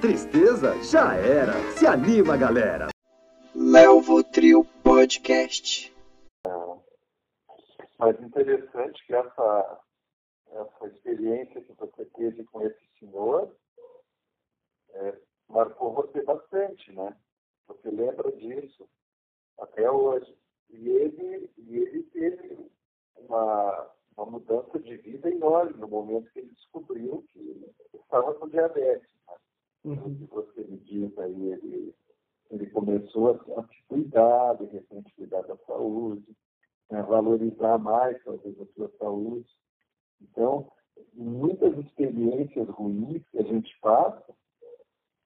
Tristeza já era. Se anima, galera. Melvo Trio Podcast. Mas interessante que essa, essa experiência que você teve com esse senhor é, marcou você bastante, né? Você lembra disso até hoje. E ele, e ele teve uma, uma mudança de vida enorme no momento que ele descobriu que estava com diabetes. Né? Uhum. que você me diz aí, ele, ele começou a, a se cuidar, de repente cuidar da saúde, né? valorizar mais talvez a sua saúde. Então, muitas experiências ruins que a gente passa,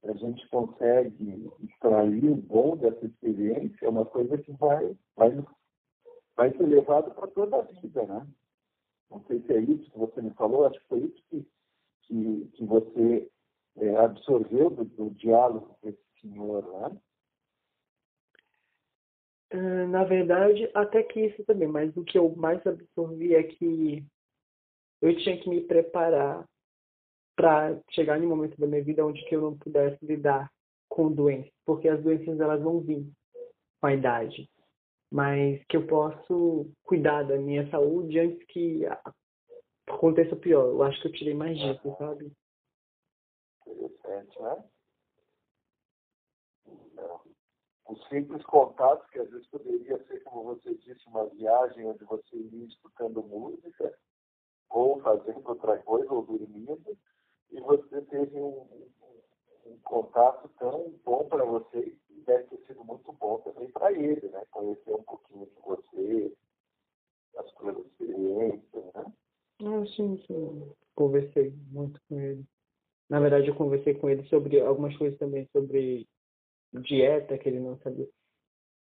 a gente consegue extrair o bom dessa experiência, é uma coisa que vai, vai, vai ser levado para toda a vida, né? Não sei se é isso que você me falou, acho que foi isso que, que, que você é, absorveu do, do, diálogo com esse senhor, né? Uh, na verdade, até que isso também, mas o que eu mais absorvi é que eu tinha que me preparar para chegar em um momento da minha vida onde que eu não pudesse lidar com doenças, porque as doenças elas vão vir com a idade, mas que eu posso cuidar da minha saúde antes que aconteça o pior. Eu acho que eu tirei mais disso, sabe? Interessante, né? Os simples contatos, que às vezes poderia ser, como você disse, uma viagem onde você ia escutando música, ou fazendo outra coisa, ou dormindo, e você teve um, um, um contato tão bom para você e deve ter sido muito bom também para ele, né? Conhecer um pouquinho de você, as suas experiências, né? Ah, sim, sim. Conversei muito com ele. Na verdade, eu conversei com ele sobre algumas coisas também, sobre dieta que ele não sabia.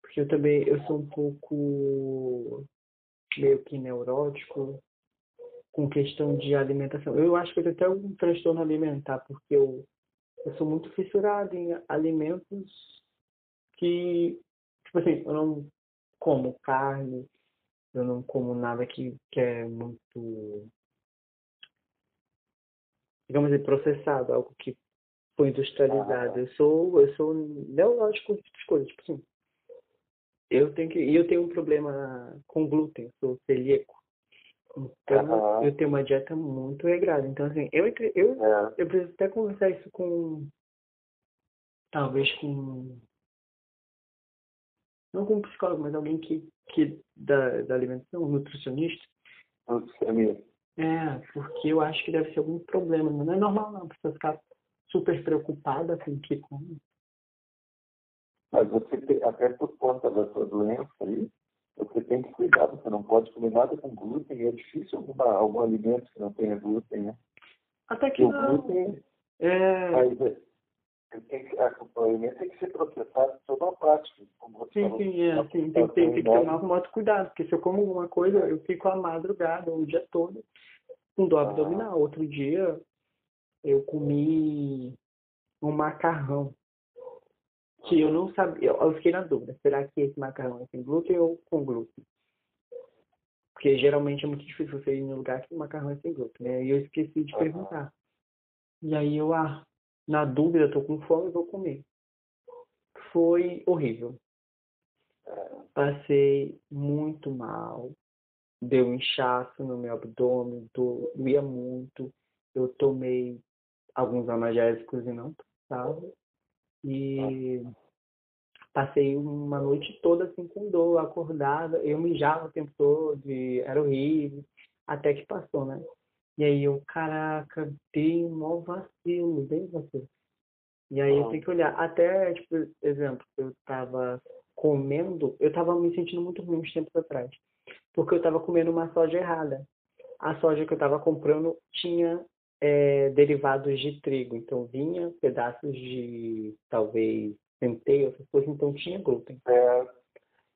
Porque eu também, eu sou um pouco meio que neurótico com questão de alimentação. Eu acho que eu tenho até um transtorno alimentar, porque eu, eu sou muito fissurado em alimentos que, tipo assim, eu não como carne, eu não como nada que, que é muito, digamos assim, processado, algo que foi industrializado. Eu sou, eu sou neurótico com coisas, tipo assim. Eu tenho que, e eu tenho um problema com glúten, sou celíaco. Então, uhum. eu tenho uma dieta muito regrada. Então, assim, eu, eu, é. eu preciso até conversar isso com. Talvez com. Não com um psicólogo, mas alguém que, que da, da alimentação, um nutricionista. Nutricionista. É, porque eu acho que deve ser algum problema. Não é normal, não, a pessoa ficar super preocupada com o que come. Mas você, até por conta da sua doença aí, você tem que cuidar, você não pode comer nada com glúten, é difícil alguma, algum alimento que não tenha glúten, né? Até que o glúten é... É, tem que, o alimento tem que ser processado de toda a parte. Como sim, falou, sim, é, sim, tem, tem, tem que tomar muito cuidado, porque se eu como alguma coisa, eu fico a madrugada, o dia todo, com dor ah. abdominal. Outro dia, eu comi um macarrão que eu não sabia, eu fiquei na dúvida, será que esse macarrão é sem glúten ou com glúten? Porque geralmente é muito difícil você ir em um lugar que o macarrão é sem glúten, né? E eu esqueci de perguntar. E aí eu, ah, na dúvida, tô com fome, vou comer. Foi horrível. Passei muito mal. Deu inchaço no meu abdômen, doía muito. Eu tomei alguns analgésicos e não passava. E passei uma noite toda assim com dor, acordada. Eu mijava o tempo todo, era horrível. Até que passou, né? E aí eu, caraca, dei um mau vacilo, bem vacilo. E aí eu tenho que olhar. Até, tipo, exemplo, eu tava comendo, eu tava me sentindo muito ruim uns tempos atrás. Porque eu tava comendo uma soja errada. A soja que eu tava comprando tinha é, derivados de trigo. Então vinha pedaços de talvez centeio, essas coisas, então tinha glúten. É.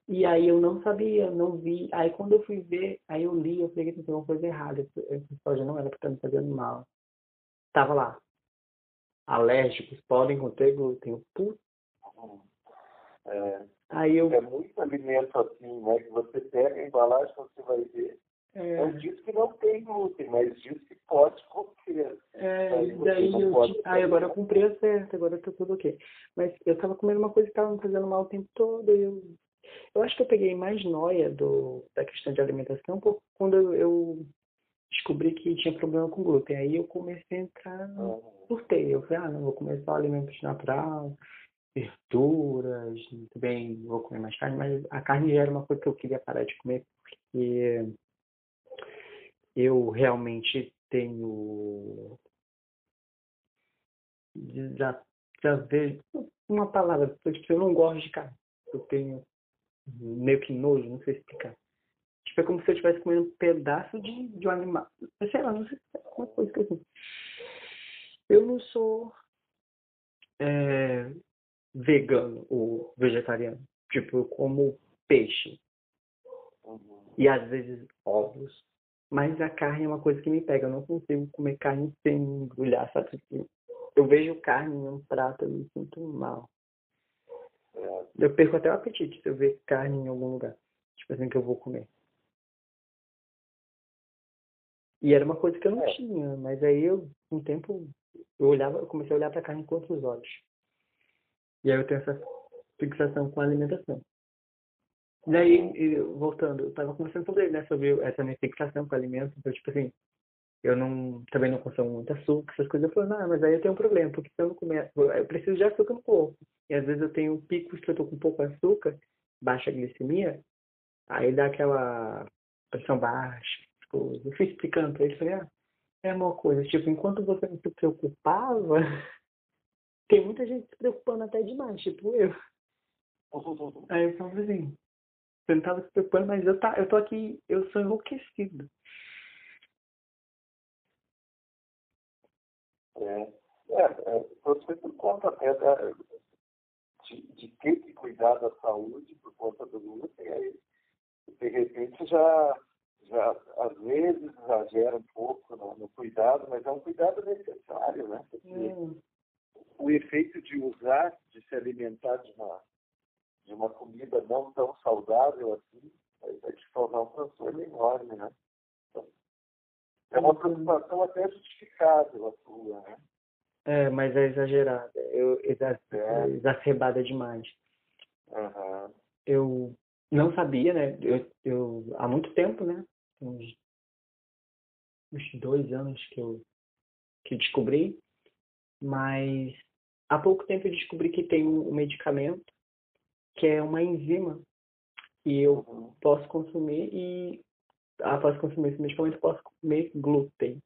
E aí eu não sabia, não vi. Aí quando eu fui ver, aí eu li, eu falei que tinha uma coisa errada. Essa soja não era para estar me fazendo mal. Tava lá. Alérgicos podem conter glúten. Putz. É. Aí eu... É muito alimento assim, né? Que você pega a embalagem, você vai ver, É, Não diz que não tem glúten, mas diz que pode comer. é, e daí eu. pode agora eu cumpri a certa, agora tá tudo ok. Mas eu tava comendo uma coisa que tava me fazendo mal o tempo todo. E eu, eu acho que eu peguei mais noia do, da questão de alimentação por, quando eu, eu descobri que tinha problema com glúten. Aí eu comecei a entrar. Ah, surtei. Eu falei, ah, não, vou comer só alimentos natural, verduras, também vou comer mais carne, mas a carne já era uma coisa que eu queria parar de comer porque eu realmente tenho já, já vejo uma palavra, tipo, eu não gosto de carne. Eu tenho meio que nojo, não sei explicar. Tipo, é como se eu estivesse comendo um pedaço de, de um animal. Sei lá, não sei se é uma coisa que assim. Eu não sou é, vegano ou vegetariano. Tipo, eu como peixe e às vezes ovos. Mas a carne é uma coisa que me pega. Eu não consigo comer carne sem embrulhar, sabe? Tipo, Eu vejo carne em um prato, eu me sinto mal. Eu perco até o apetite se eu ver carne em algum lugar. Tipo assim, que eu vou comer. E era uma coisa que eu não É. tinha, mas aí eu, o tempo, eu olhava, eu comecei a olhar pra carne com outros olhos. E aí eu tenho essa fixação com a alimentação. Daí, eu- voltando, eu tava conversando sobre né? Sobre essa minha fixação com alimentos. Então, tipo assim, eu não, também não consumo muito açúcar, essas coisas. Eu falei, não, mas aí eu tenho um problema, porque se eu comer, eu preciso de açúcar no corpo. E às vezes eu tenho picos que eu tô com pouco açúcar, baixa glicemia, aí dá aquela pressão baixa, as coisas. Eu fui explicando pra ele, falei, ah, é uma coisa, tipo, enquanto você não se preocupava, tem muita gente se preocupando até demais, tipo eu. Aí eu falava assim, você não tava se preocupando, mas eu, tá, eu tô aqui, eu sou enlouquecido. É, é, é, você por conta até da, de, de ter que cuidar da saúde por conta do glúten, aí de repente já, já às vezes exagera um pouco no, no cuidado, mas é um cuidado necessário, né? Porque Hum, o efeito de usar, de se alimentar de uma, de uma comida não tão saudável assim, vai te causar um transtorno enorme, né? É uma preocupação até justificável a sua, né? É, mas é exagerada, eu, exa- É. exacerbada demais. Aham. Eu não sabia, né? Eu, eu há muito tempo, né? Uns, uns dois anos que eu que descobri, mas há pouco tempo eu descobri que tem um, um medicamento que é uma enzima que eu Uhum. posso consumir e após consumir esse medicamento posso comer glúten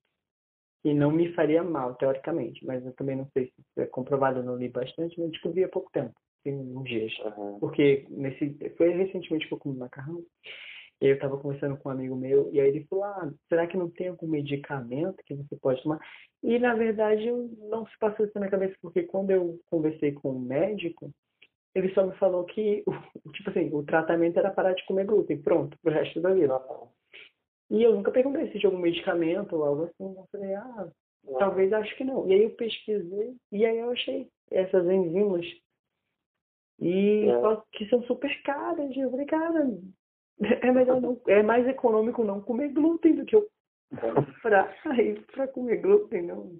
e não me faria mal teoricamente, mas eu também não sei se isso é comprovado, eu não li bastante, mas descobri há pouco tempo, tem uns dias. Aham. Porque nesse, foi recentemente que eu comi macarrão. E eu estava conversando com um amigo meu, e aí ele falou, ah, será que não tem algum medicamento que você pode tomar? E na verdade não se passou isso na minha cabeça, porque quando eu conversei com o médico, ele só me falou que, o- tipo assim, o tratamento era parar de comer glúten, pronto, pro resto da vida. E eu nunca perguntei se tinha algum medicamento ou algo assim. Eu falei, ah, talvez acho que não. E aí eu pesquisei, e aí eu achei essas enzimas. E É. só que são super caras. E eu falei, cara, é melhor não, é mais econômico não comer glúten do que eu comprar pra comer glúten, não.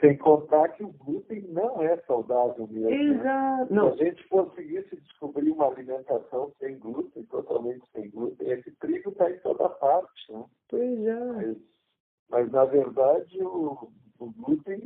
Sem contar que o glúten não é saudável mesmo. né? Exato. Se Não, a gente conseguisse descobrir uma alimentação sem glúten, totalmente sem glúten, esse trigo está em toda parte, né? pois é. Mas, mas, na verdade, o, o glúten,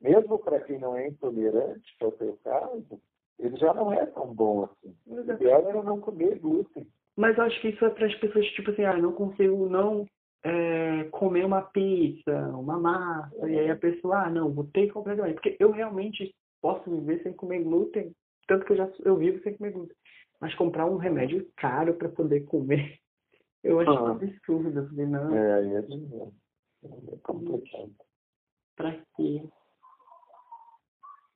mesmo para quem não é intolerante, que é o seu caso, ele já não é tão bom assim. O Exato. ideal era não comer glúten. Mas eu acho que isso é para as pessoas, tipo assim, ah, não consigo não é, comer uma pizza, uma massa, e aí a pessoa, ah, não, vou ter que comprar também. Porque eu realmente posso viver sem comer glúten, tanto que eu já eu vivo sem comer glúten. Mas comprar um remédio caro para poder comer, eu acho Ah. um absurdo. Eu falei, não, É, aí é, é complicado. pra quê?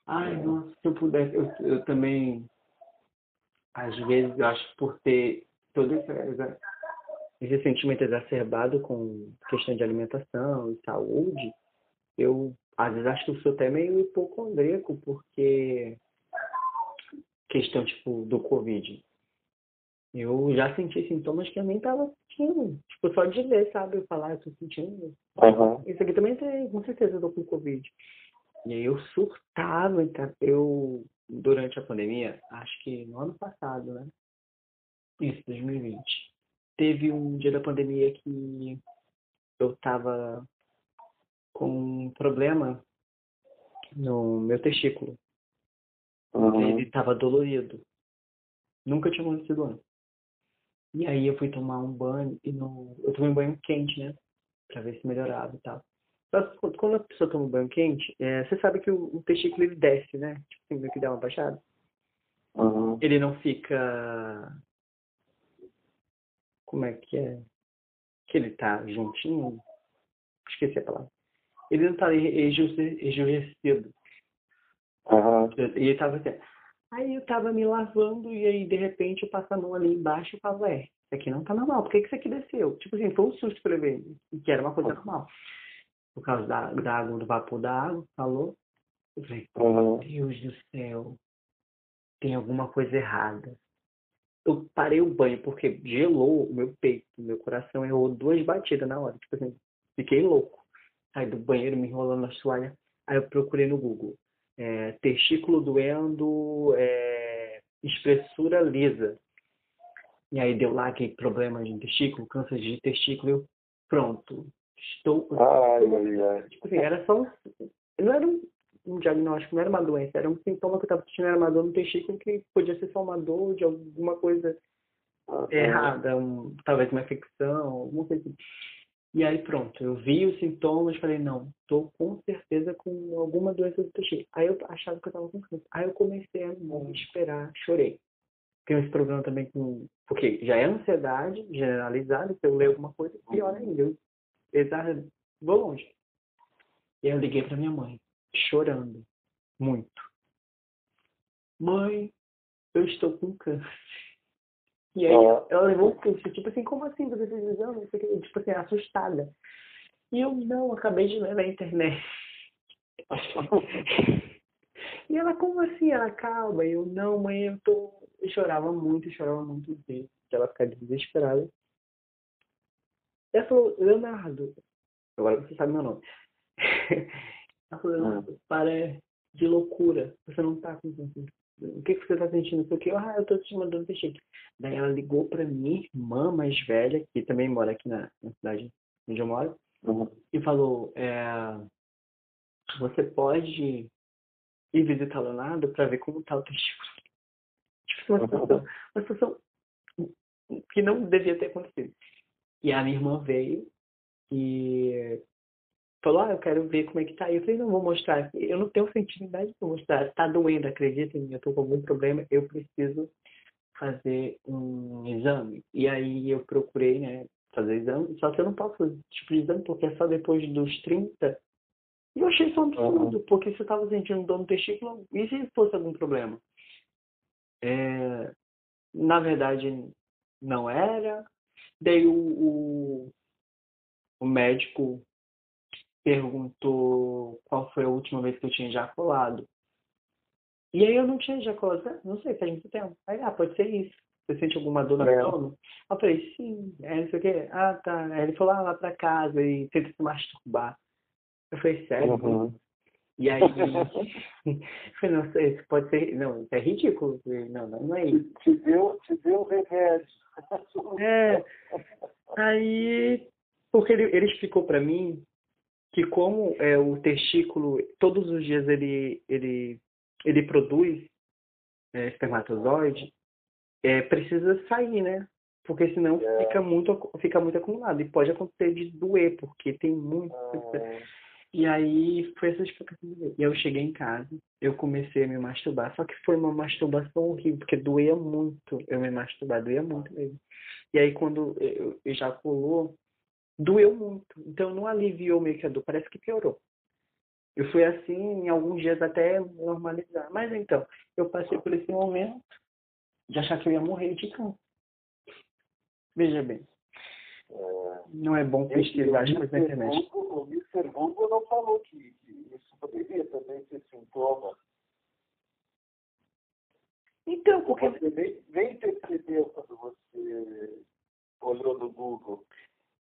Ai, nossa, se eu pudesse, eu, eu também, às vezes, eu acho por ter esse, essa- esse sentimento exacerbado com questão de alimentação e saúde, eu, às vezes, acho que eu sou até meio hipocondríaco, porque questão, tipo, do Covid. Eu já senti sintomas que eu nem tava sentindo. Tipo, só de ler, sabe? Eu falar, eu tô sentindo. Uhum. Isso aqui também tem, com certeza eu tô com Covid. E aí eu surtava, então, eu, durante a pandemia, acho que no ano passado, né? Isso, 2020. Teve um dia da pandemia que eu tava com um problema no meu testículo. Uhum. Ele tava dolorido. Nunca tinha acontecido antes. E aí eu fui tomar um banho e no... eu tomei um banho quente, né? Pra ver se melhorava e tal. Que quando a pessoa toma um banho quente, é, você sabe que o, o testículo ele desce, né? Tipo, tem que dá uma baixada. Uhum. Ele não fica. Como é que é? Que ele tá juntinho? Esqueci a palavra. Ele não tá enrijecido. Uhum. E ele tava assim. Aí eu tava me lavando e aí de repente eu passo a mão ali embaixo e falo, é, isso aqui não tá normal, por que, que isso aqui desceu? Tipo assim, foi um susto pra ver, que era uma coisa normal. Por causa da, da água, do vapor da água, falou. Eu falei, Uhum. Deus do céu, tem alguma coisa errada. Eu parei o banho porque gelou o meu peito, meu coração errou duas batidas na hora. Tipo assim, fiquei louco. Saí do banheiro me enrolando na toalha. Aí eu procurei no Google. É, testículo doendo, é, espessura lisa. E aí deu lá aquele problema de testículo, câncer de testículo. Eu, pronto. Estou. Ai. Tipo assim, era só. Não era um, um diagnóstico, não era uma doença, era um sintoma que eu estava sentindo, era uma dor no testículo que podia ser só uma dor de alguma coisa Uhum. errada, um, talvez uma infecção, alguma coisa assim. E aí pronto, eu vi os sintomas, falei, não, tô com certeza com alguma doença do testículo. Aí eu achava que eu tava com câncer. Aí eu comecei a me esperar, chorei. Tenho esse problema também com. Porque já é ansiedade generalizada, se eu ler alguma coisa, pior ainda. Eu exager... vou longe. E aí eu liguei pra minha mãe, chorando, muito. Mãe, eu estou com câncer. E aí ela levou um susto, tipo assim, como assim você fez exame? O. Tipo assim, assustada. E eu, não, acabei de ler na internet. E ela, como assim? Ela, calma. E eu, não, mãe, eu tô... Eu chorava muito, chorava muito vezes. Ela ficava desesperada. Ela falou, Leonardo, agora você sabe meu nome. Leonardo, para de loucura. Você não tá com. O que, que você tá sentindo? Não sei o que. Ah, eu tô te mandando testículo. Daí ela ligou pra minha irmã mais velha, que também mora aqui na, na cidade onde eu moro, Uhum. e falou, é, você pode ir visitar o Leonardo para ver como tá o testículo. Tipo, uma situação, uma situação que não devia ter acontecido. E a minha irmã veio e falou, ah, eu quero ver como é que tá. Eu falei, não, vou mostrar. Eu não tenho sensibilidade para mostrar. Tá doendo, acredita em mim, eu tô com algum problema, eu preciso fazer um exame. E aí eu procurei, né, fazer exame, só que eu não posso fazer tipo de exame porque é só depois dos 30. E eu achei isso um absurdo, porque se eu tava sentindo dor no testículo, e se fosse algum problema? É, na verdade, não era. Daí o, o, o médico perguntou qual foi a última vez que eu tinha ejaculado. E aí eu não tinha ejaculado. Ah, Não sei, faz muito tempo. Aí, ah, pode ser isso. Você sente alguma dor no É. abdômen? Eu falei, sim. Aí não sei o quê. Ah, tá. Aí ele falou, ah, lá pra casa e tenta se masturbar. Eu falei, sério? Uhum. E aí, eu falei, não sei, isso pode ser, não, isso é ridículo. Falei, Não, não, não é isso. Te deu, te deu remédio. É, aí, porque ele, ele explicou pra mim que como é, o testículo, todos os dias ele, ele, ele produz é, espermatozoide, é, precisa sair, né? Porque senão É. fica, muito, fica muito acumulado. E pode acontecer de doer, porque tem muito. Ah, E aí foi essa explicação. E eu cheguei em casa, eu comecei a me masturbar, só que foi uma masturbação horrível, porque doía muito eu me masturbar, doía muito mesmo. E aí quando eu ejaculou, doeu muito. Então não aliviou meio que a dor, parece que piorou. Eu fui assim em alguns dias até normalizar. Mas então, eu passei por esse momento de achar que eu ia morrer de câncer. Veja bem, é. não é bom pesquisar as coisas na internet. O Mr. Google não falou que, que isso poderia também ser sintoma. Então, porque. Você nem, nem percebeu quando você olhou no Google.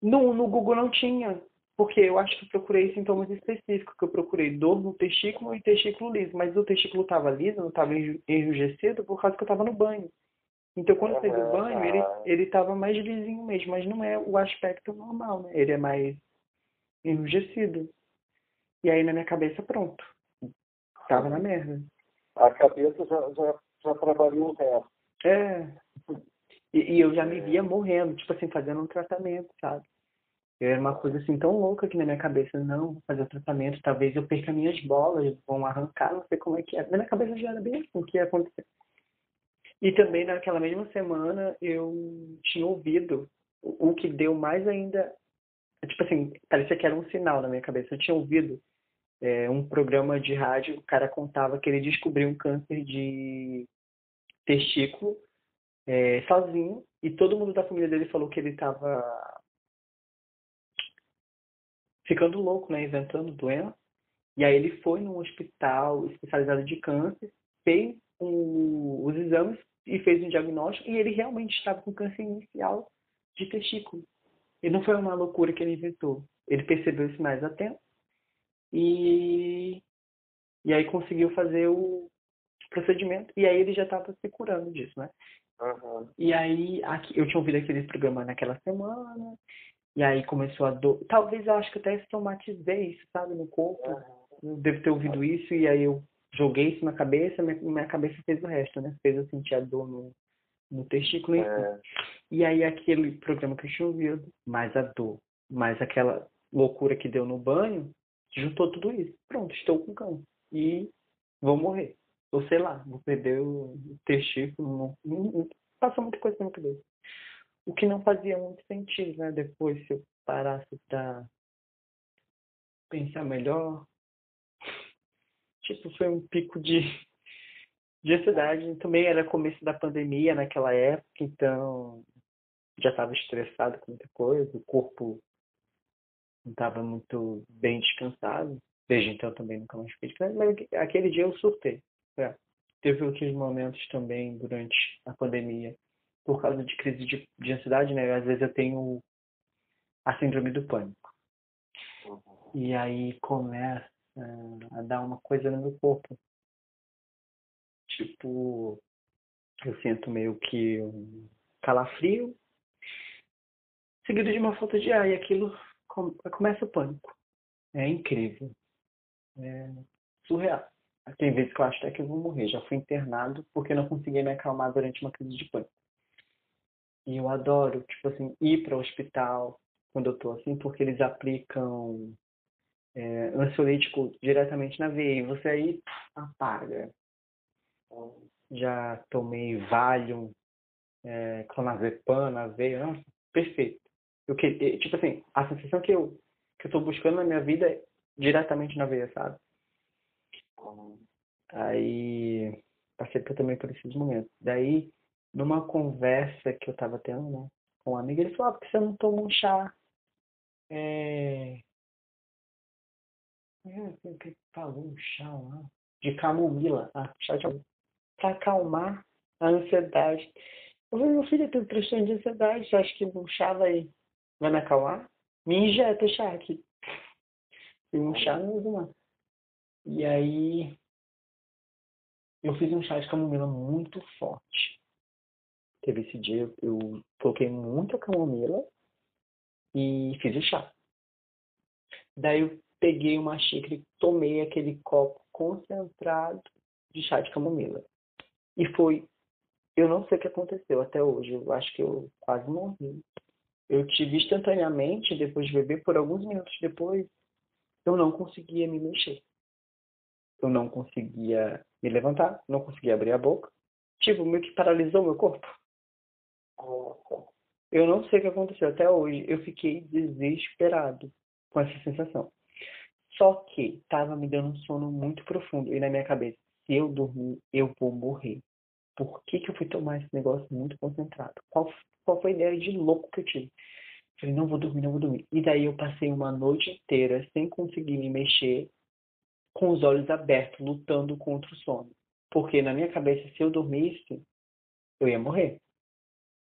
No, no Google não tinha. Porque eu acho que eu procurei sintomas específicos, que eu procurei dor no testículo e testículo liso. Mas o testículo estava liso, não estava enrijecido, por causa que eu estava no banho. Então, quando eu saí do banho, ele ele estava mais lisinho mesmo, mas não é o aspecto normal, né? Ele é mais enrijecido. E aí, na minha cabeça, pronto. Tava na merda. A cabeça já, já, já trabalhou o resto. É. E, e eu já me via morrendo, tipo assim, fazendo um tratamento, sabe? Era uma coisa assim tão louca que na minha cabeça, não, vou fazer o tratamento, talvez eu perca minhas bolas, vão arrancar, não sei como é que é. Na minha cabeça já era bem assim, o que ia acontecer. E também naquela mesma semana eu tinha ouvido o que deu mais ainda, tipo assim, parecia que era um sinal na minha cabeça. Eu tinha ouvido é, um programa de rádio, o cara contava que ele descobriu um câncer de testículo é, sozinho e todo mundo da família dele falou que ele estava ficando louco, né, inventando doença. E aí ele foi num hospital especializado de câncer, fez os exames e fez um diagnóstico e ele realmente estava com câncer inicial de testículo. E não foi uma loucura que ele inventou. Ele percebeu isso mais a tempo e, e aí conseguiu fazer o procedimento e aí ele já estava se curando disso, né? Uhum. E aí aqui, eu tinha ouvido aquele programa naquela semana e aí começou a dor. Talvez eu acho que até somatizei isso, sabe, no corpo. Uhum. Devo ter ouvido isso e aí eu joguei isso na cabeça, minha, minha cabeça fez o resto, né? Fez eu sentir a dor no, no testículo. É. E aí aquele programa que eu tinha ouvido, mais a dor, mais aquela loucura que deu no banho, juntou tudo isso. Pronto, estou com câncer. E vou morrer. Ou sei lá, vou perder o testículo. Não, não, passou muita coisa na cabeça. O que não fazia muito sentido, né? Depois, se eu parasse pra pensar melhor. Tipo, foi um pico de, de ansiedade. Também era começo da pandemia naquela época, então já estava estressado com muita coisa, o corpo não estava muito bem descansado. Desde então também nunca mais fiquei descansado, mas aquele dia eu surtei. É. Teve outros momentos também durante a pandemia, por causa de crise de, de ansiedade, né? Às vezes eu tenho a síndrome do pânico. E aí começa a dar uma coisa no meu corpo. Tipo, eu sinto meio que um calafrio, seguido de uma falta de ar, e aquilo começa o pânico. É incrível. É surreal. Tem vezes que eu acho até que eu vou morrer. Já fui internado porque não conseguia me acalmar durante uma crise de pânico. E eu adoro, tipo assim, ir para o hospital quando eu tô assim, porque eles aplicam é, ansiolítico diretamente na veia. E você aí apaga. Já tomei Valium, é, clonazepam na veia. Nossa, perfeito. Eu que, tipo assim, a sensação que eu, que eu tô buscando na minha vida é diretamente na veia, sabe? Aí passei também por esses momentos. Daí, numa conversa que eu tava tendo, né, com um amigo, ele falou, ah, por que você não toma um chá? É... O que falou? Um chá lá? De camomila. Ah, chá de camomila. Pra acalmar a ansiedade. Eu falei, meu filho, eu tenho transtorno de ansiedade, você acha que um chá vai Vai me acalmar? Me injeta chá aqui. E um chá não uso mais. E aí eu fiz um chá de camomila muito forte. Teve esse dia, eu coloquei muita camomila e fiz o chá. Daí eu peguei uma xícara e tomei aquele copo concentrado de chá de camomila. E foi, eu não sei o que aconteceu até hoje, eu acho que eu quase morri eu tive instantaneamente, depois de beber, por alguns minutos depois, eu não conseguia me mexer. Eu não conseguia me levantar, não conseguia abrir a boca. Tipo, meio que paralisou meu corpo. Eu não sei o que aconteceu até hoje. Eu fiquei desesperado com essa sensação. Só que estava me dando um sono muito profundo. E na minha cabeça, se eu dormir, eu vou morrer. Por que, que eu fui tomar esse negócio muito concentrado? Qual qual foi a ideia de louco que eu tive. Falei, não vou dormir, não vou dormir. E daí eu passei uma noite inteira sem conseguir me mexer, com os olhos abertos, lutando contra o sono. Porque na minha cabeça, se eu dormisse, eu ia morrer.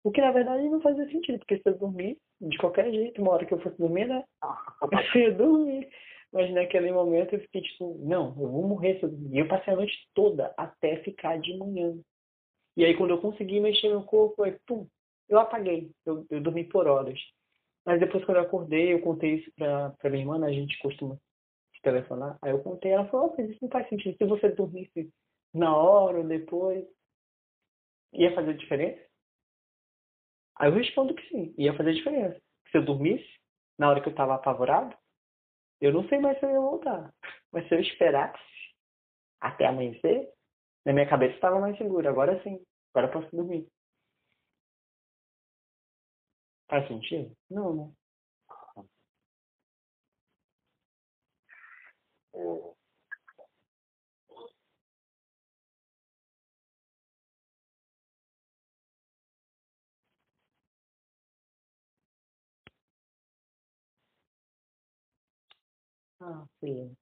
O que na verdade não fazia sentido, porque se eu dormir, de qualquer jeito, uma hora que eu fosse dormir, né? Eu ia dormir. Mas naquele momento eu fiquei tipo, não, eu vou morrer se eu dormir. E eu passei a noite toda até ficar de manhã. E aí quando eu consegui mexer meu corpo, aí, pum, eu apaguei. Eu, eu dormi por horas. Mas depois quando eu acordei, eu contei isso pra, pra minha irmã, né? a gente costuma telefonar. Aí eu contei, ela falou, oh, mas isso não faz sentido. Se você dormisse na hora ou depois, ia fazer diferença? Aí eu respondo que sim, ia fazer diferença. Se eu dormisse, na hora que eu estava apavorado, eu não sei mais se eu ia voltar. Mas se eu esperasse até amanhecer, na minha cabeça estava mais segura. Agora sim, agora eu posso dormir. Faz sentido? Não, né? É, Ah, sim.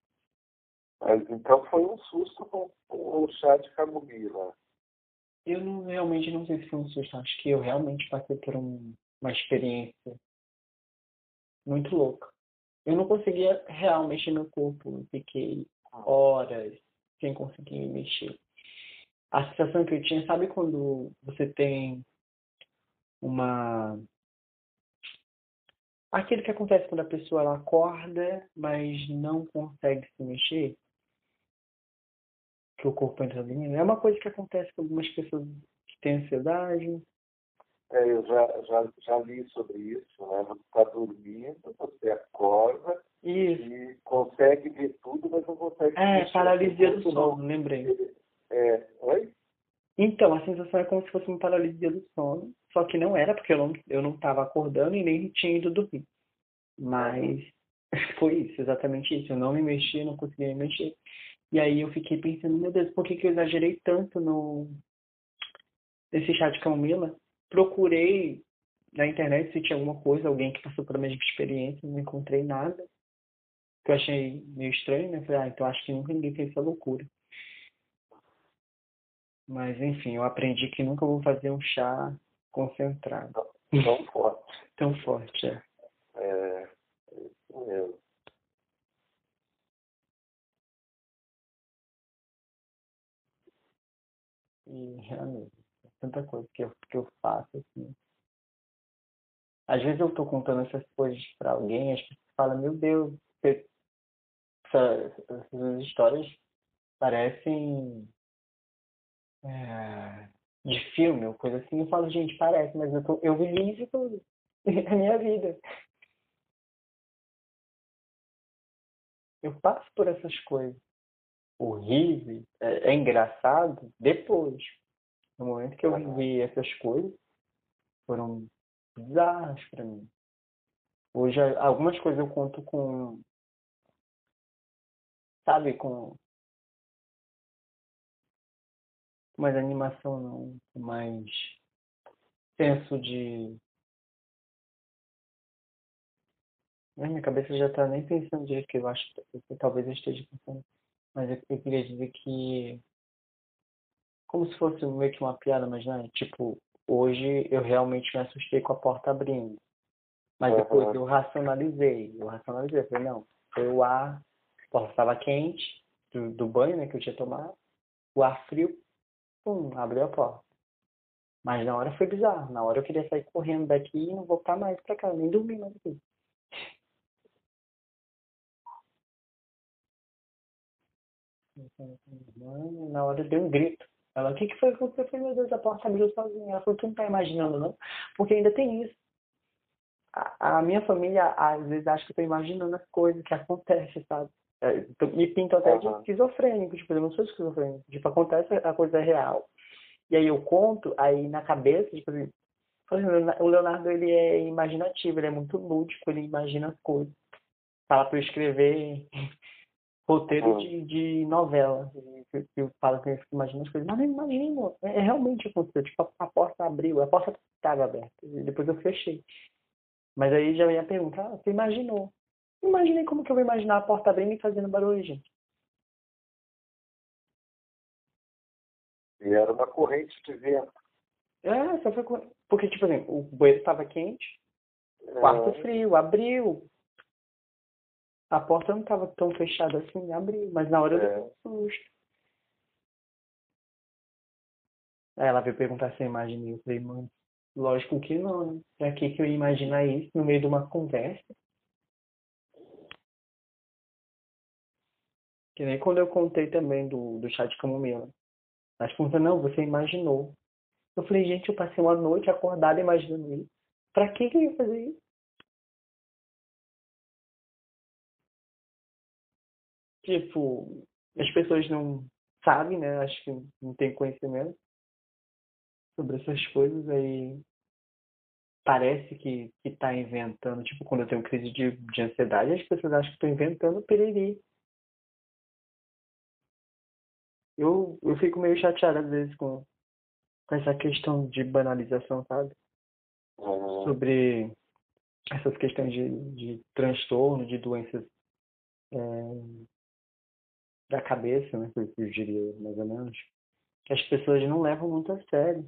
Mas então foi um susto com o chá de camomila. Eu não, realmente não sei se foi um susto. Acho que eu realmente passei por um, uma experiência muito louca. Eu não conseguia real mexer meu corpo. Eu fiquei horas sem conseguir me mexer. A sensação que eu tinha, sabe quando você tem uma aquele que acontece quando a pessoa ela acorda, mas não consegue se mexer, que o corpo entra dormindo, é uma coisa que acontece com algumas pessoas que têm ansiedade. É, eu já, já, já li sobre isso, né? Você está dormindo, você acorda Isso. e consegue ver tudo, mas não consegue É, paralisia do sono, lembrei. É, oi? Então, a sensação é como se fosse uma paralisia do sono, só que não era, porque eu não eu não estava acordando e nem tinha ido dormir. Mas foi isso, exatamente isso. Eu não me mexia, não conseguia me mexer. E aí eu fiquei pensando, meu Deus, por que, que eu exagerei tanto no nesse chá de camomila? Procurei na internet se tinha alguma coisa, alguém que passou pela mesma experiência, não encontrei nada. Que eu achei meio estranho, né? Falei, ah, então acho que nunca ninguém fez essa loucura. Mas enfim, eu aprendi que nunca vou fazer um chá concentrado. Tão forte. Tão forte, é. É, é isso mesmo. E realmente, é tanta coisa que eu, que eu faço, assim. Às vezes eu tô contando essas coisas pra alguém, as pessoas falam, meu Deus, você- essa- essas histórias parecem é, de filme ou coisa assim. Eu falo, gente, parece, mas eu, tô, eu vivi isso tudo. É minha vida. Eu passo por essas coisas. Horríveis, é, é engraçado depois. No momento que eu vivi essas coisas, foram bizarras pra mim. Hoje, algumas coisas eu conto com. Sabe, com. Mais animação, não. Mais senso de. Minha cabeça já tá nem pensando direito, que eu acho que talvez eu esteja pensando. Mas eu, eu queria dizer que. Como se fosse meio que uma piada, mas não é? Tipo, hoje eu realmente me assustei com a porta abrindo. Mas depois Aham. eu racionalizei. Eu racionalizei. Eu falei, não, foi o ar, a porta estava quente, do, do banho né, que eu tinha tomado. O ar frio, pum, abriu a porta. Mas na hora foi bizarro. Na hora eu queria sair correndo daqui e não voltar mais pra casa, nem dormir mais aqui. Na hora eu dei um grito. Ela, o que, que foi que você fez? Meu Deus, a porta abriu sozinha. Ela falou, tu não tá imaginando, não? Porque ainda tem isso. A, a minha família, às vezes, acha que eu tô imaginando as coisas que acontecem, sabe? É, Me pintam até de esquizofrênico. Tipo, eu não sou esquizofrênico. Tipo, acontece, a coisa é real. E aí eu conto, aí na cabeça, tipo assim, o Leonardo, ele é imaginativo, ele é muito lúdico, ele imagina as coisas. Fala pra eu escrever roteiro Uhum. de, de novela. Eu, eu falo que eu imagino as coisas, mas não imagino. É, é realmente aconteceu. Tipo, a, a porta abriu, a porta estava aberta. E depois eu fechei. Mas aí já ia perguntar, ah, você imaginou? Imaginei como que eu vou imaginar a porta abrindo e fazendo barulho, gente. E era uma corrente de vento. É, só foi. Porque, tipo assim, o banheiro estava quente, quarto É, frio, abriu. A porta não estava tão fechada assim, abriu. Mas na hora eu dei É. um susto. Aí ela veio perguntar se eu imaginei. Eu falei, mãe, lógico que não, né? Pra que que eu ia imaginar isso no meio de uma conversa? Que nem quando eu contei também do, do chá de camomila. Mas pergunta, não, você imaginou. Eu falei, gente, eu passei uma noite acordada imaginando isso. Pra que que eu ia fazer isso? Tipo, as pessoas não sabem, né? Acho que não tem conhecimento sobre essas coisas aí parece que que tá inventando, tipo, quando eu tenho crise de, de ansiedade, as pessoas acham que estou inventando periri. Eu, eu fico meio chateada às vezes com, com essa questão de banalização, sabe? é, Sobre essas questões de, de transtorno, de doenças é, da cabeça, né? que Eu, diria, mais ou menos. Que as pessoas não levam muito a sério.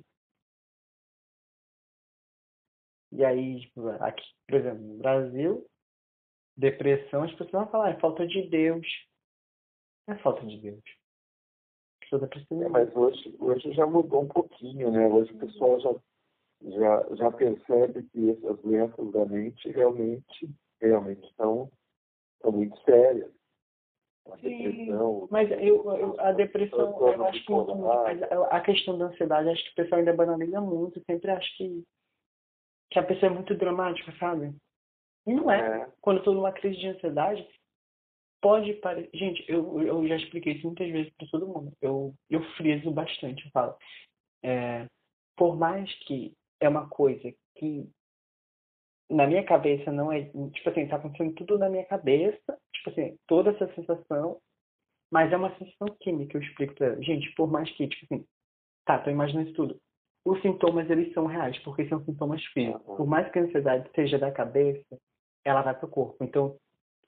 E aí, tipo, aqui, por exemplo, no Brasil, depressão, as pessoas vão falar, é falta de Deus. É falta de Deus. Tá. É, mas hoje, hoje já mudou um pouquinho, né? Hoje o pessoal já, já, já percebe que essas doenças da mente realmente, realmente estão, estão muito sérias. Sim, depressão, Mas eu, eu- a depressão, eu acho que muito, bipolar. mas a questão da ansiedade, acho que o pessoal ainda banaliza muito. Sempre acho que, que a pessoa é muito dramática, sabe? E não é. é, Quando eu tô numa crise de ansiedade, pode parecer. Gente, eu, eu já expliquei isso muitas vezes para todo mundo. Eu, eu friso bastante, eu falo. É, por mais que é uma coisa que na minha cabeça não é. Tipo assim, tá acontecendo tudo na minha cabeça, tipo assim, toda essa sensação, mas é uma sensação química, eu explico pra ela. Gente, por mais que, tipo assim, tá, tô imaginando isso tudo. Os sintomas, eles são reais, porque são sintomas físicos. Por mais que a ansiedade seja da cabeça, ela vai pro corpo. Então,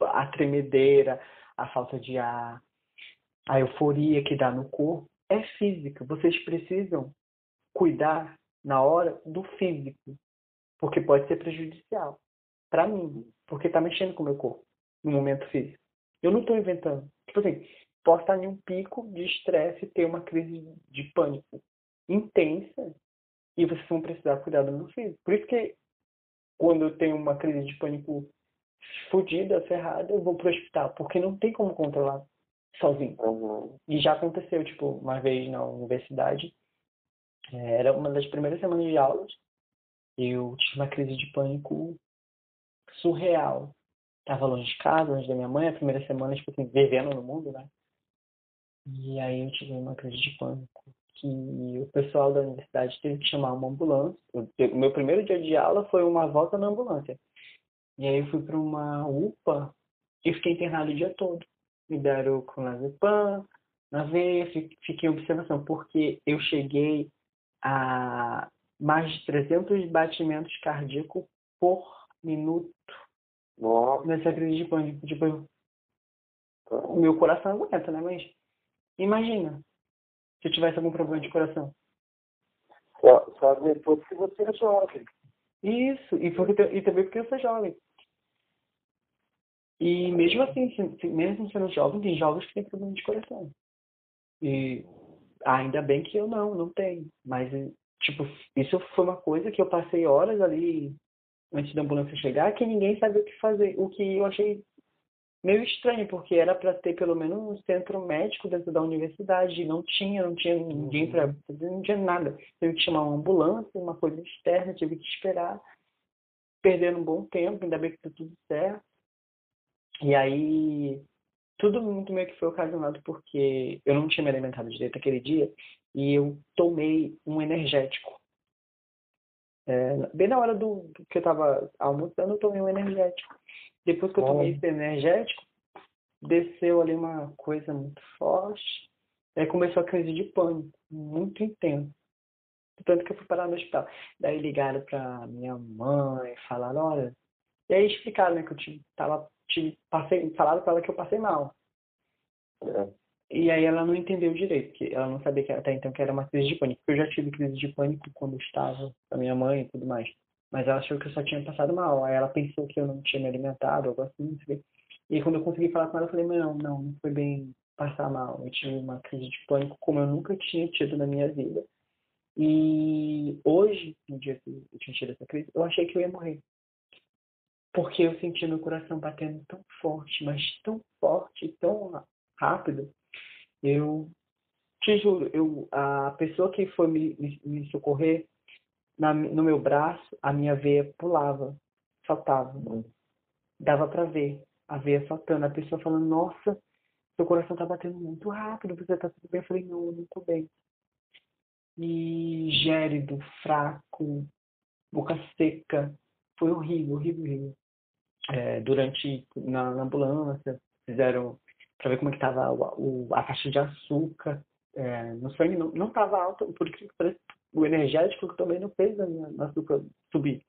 a tremedeira, a falta de ar, a euforia que dá no corpo é física. Vocês precisam cuidar na hora do físico, porque pode ser prejudicial para mim, porque tá mexendo com o meu corpo no momento físico. Eu não estou inventando. Tipo assim, posso estar em um pico de estresse e ter uma crise de pânico intensa e vocês vão precisar cuidar do meu físico. Por isso que quando eu tenho uma crise de pânico fodida, ferrada, eu vou pro hospital, porque não tem como controlar sozinho. uhum, E já aconteceu, tipo, uma vez na universidade, eh, era uma das primeiras semanas de aulas, eu tive uma crise de pânico surreal. Tava longe de casa, longe da minha mãe, a primeira semana, tipo assim, vivendo no mundo, né? E aí eu tive uma crise de pânico, que o pessoal da universidade teve que chamar uma ambulância. O meu primeiro dia de aula foi uma volta na ambulância. E aí eu fui para uma UPA e fiquei internado o dia todo. Me deram clonazepam, na veia, fi- fiquei em observação, porque eu cheguei a mais de 300 batimentos cardíacos por minuto nossa, nessa crise de pânico. Tipo, o meu coração aguenta, né? Mas imagina se eu tivesse algum problema de coração. só, só depois que você é jovem. Isso, e, porque, e também porque eu sou jovem. E mesmo assim, se- mesmo sendo jovem, tem jovens que têm problema de coração. E ainda bem que eu não, não tenho. Mas, tipo, isso foi uma coisa que eu passei horas ali antes da ambulância chegar, que ninguém sabia o que fazer. O que eu achei meio estranho, porque era para ter pelo menos um centro médico dentro da universidade. e Não tinha, não tinha ninguém para fazer, não tinha nada. Teve que chamar uma ambulância, uma coisa externa, tive que esperar, perdendo um bom tempo, ainda bem que deu tudo certo. E aí, tudo muito meio que foi ocasionado porque eu não tinha me alimentado direito aquele dia e eu tomei um energético. É, bem na hora do, do que eu estava almoçando, eu tomei um energético. Depois que eu tomei esse energético, desceu ali uma coisa muito forte. Aí começou a crise de pânico, muito intensa. Tanto que eu fui parar no hospital. Daí ligaram pra minha mãe, falaram, olha. E aí explicaram, né, que eu tive, tava, tive, passei, falaram pra ela que eu passei mal. É. E aí ela não entendeu direito, que ela não sabia que até então que era uma crise de pânico. Eu já tive crise de pânico quando estava com a minha mãe e tudo mais. Mas ela achou que eu só tinha passado mal. Aí ela pensou que eu não tinha me alimentado, algo assim, não sei. E quando eu consegui falar com ela, eu falei, não, não, não foi bem passar mal. Eu tive uma crise de pânico como eu nunca tinha tido na minha vida. E hoje, no dia que eu tinha tido essa crise, eu achei que eu ia morrer. Porque eu senti meu coração batendo tão forte, mas tão forte, tão rápido. Eu te juro, eu, a pessoa que foi me, me, me socorrer, na, no meu braço, a minha veia pulava, saltava. Dava para ver a veia saltando. A pessoa falando, nossa, seu coração tá batendo muito rápido, você tá tudo bem? Eu falei, não, eu não tô bem. E gélido, fraco, boca seca. Foi horrível, horrível, horrível. É, durante, na, na, ambulância, fizeram para ver como é que tava o, a taxa de açúcar é, no sangue. Não, não tava alta, por que o energético que também não fez a minha açúcar subir.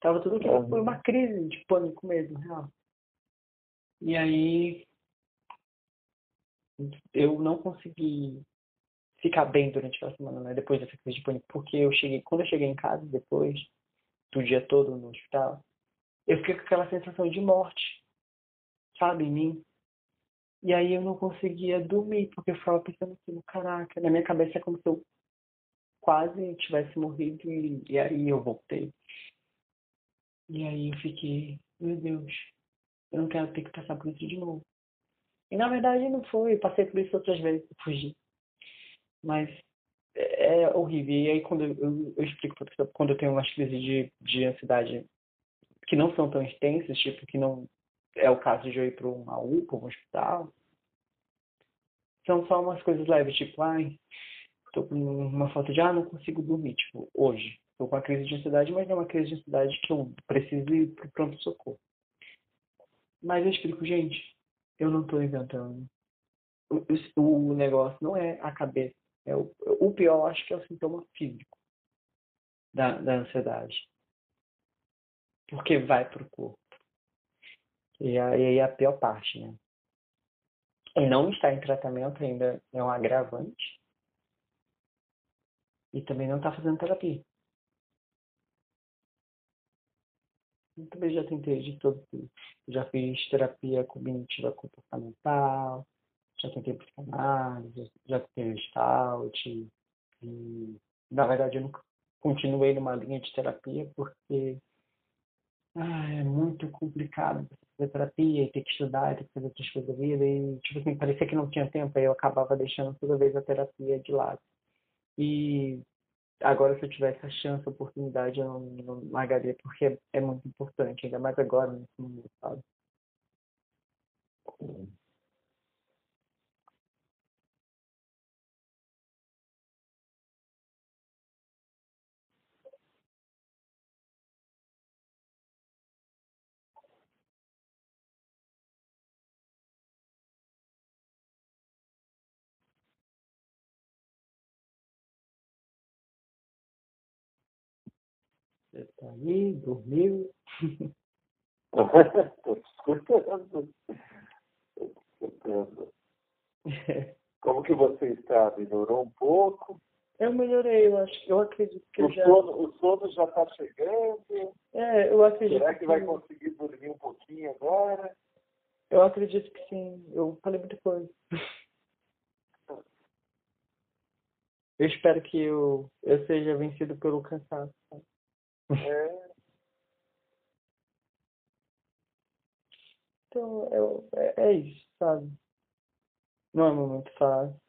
Tava tudo que foi uma crise de pânico mesmo, real. E aí eu não consegui ficar bem durante aquela semana, né? Depois dessa crise de pânico, porque eu cheguei, quando eu cheguei em casa, depois do dia todo no hospital, eu fiquei com aquela sensação de morte, sabe, em mim. E aí eu não conseguia dormir, porque eu ficava pensando assim, caraca, na minha cabeça é como se eu quase tivesse morrido e, e aí eu voltei. E aí eu fiquei, meu Deus, eu não quero ter que passar por isso de novo. E na verdade não foi, eu passei por isso outras vezes fugi. Mas é, é horrível. E aí quando eu, eu, eu explico pessoa, quando eu tenho umas crises de, de ansiedade que não são tão extensas, tipo que não é o caso de eu ir para uma UPA, um hospital, são só umas coisas leves, tipo, ai, tô com uma falta de, ah, não consigo dormir, tipo, hoje. Tô com uma crise de ansiedade, mas não é uma crise de ansiedade que eu preciso ir pro pronto-socorro. Mas eu explico, gente, eu não estou inventando. O, o, o, negócio não é a cabeça. É o, o pior, acho que é o sintoma físico da, da ansiedade. Porque vai para o corpo. E aí é a pior parte, né? E não estar em tratamento ainda é um agravante. E também não está fazendo terapia. Eu também já tentei de todo. Já fiz terapia cognitiva comportamental, já tentei psicanálise, já tentei gestalt. E, na verdade, eu nunca continuei numa linha de terapia porque ah, é muito complicado fazer terapia e ter que estudar e ter que fazer outras coisas da vida. E, tipo assim, parecia que não tinha tempo, aí eu acabava deixando toda vez a terapia de lado. E agora se eu tivesse a chance, a oportunidade, eu não, não largaria, porque é, é, muito importante, ainda mais agora nesse momento, sabe? Aí, dormiu? Estou escutando. escutando. Como que você está? Melhorou um pouco? Eu melhorei, eu acho eu acredito que o já. Sono, o sono já está chegando. É, eu acredito. Será que, que vai conseguir dormir um pouquinho agora? Eu acredito que sim. Eu falei muita coisa. Eu espero que eu, eu seja vencido pelo cansaço. É. Então, eu, é, é isso, sabe? Não é um momento fácil.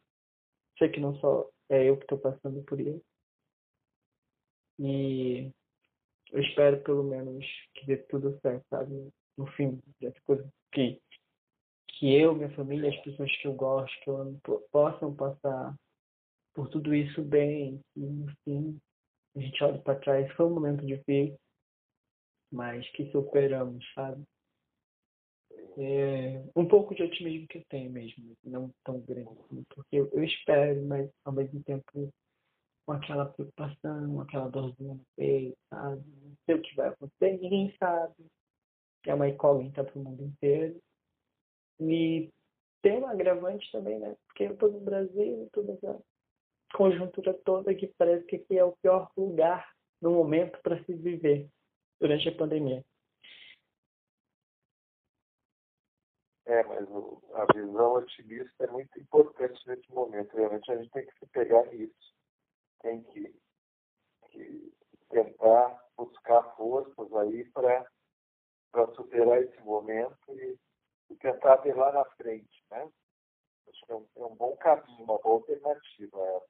Sei que não só é eu que estou passando por isso. E eu espero pelo menos que dê tudo certo, sabe? No fim, dessa coisa que, que eu, minha família, as pessoas que eu gosto, que eu amo, possam passar por tudo isso bem. E no fim, a gente olha para trás, foi um momento difícil, mas que superamos, sabe? É um pouco de otimismo que eu tenho mesmo, não tão grande, assim, porque eu, espero, mas ao mesmo tempo com aquela preocupação, aquela dorzinha no peito, sabe? Não sei o que vai acontecer, ninguém sabe. É uma incógnita para o mundo inteiro. E tem um agravante também, né? Porque eu tô no Brasil, essa conjuntura toda que parece que aqui é o pior lugar no momento para se viver durante a pandemia. É, mas o, a visão otimista é muito importante nesse momento. Realmente a gente tem que se pegar nisso. Tem que, que tentar buscar forças aí para superar esse momento e, e, tentar ver lá na frente, né? Acho que é um, é um bom caminho, uma boa alternativa.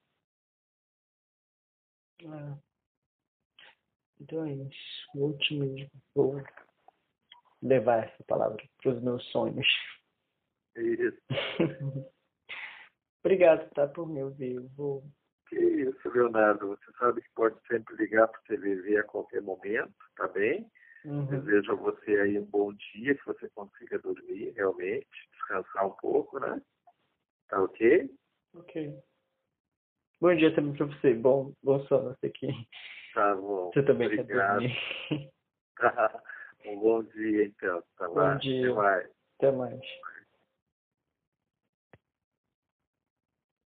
É. Então é isso. O otimismo. Vou levar essa palavra para os meus sonhos. Isso. Obrigado, tá, por me ouvir. Vou... Que isso, Leonardo. Você sabe que pode sempre ligar para o TVV a qualquer momento, tá bem? Uhum. Desejo a você aí um bom dia, que você consiga dormir realmente, descansar um pouco, né? Tá ok? Ok. Bom dia também para você. Bom, bom sono aqui. Tá bom. Você também Obrigado. quer dormir. um bom dia, então. Tá bom dia. Até mais. Até mais.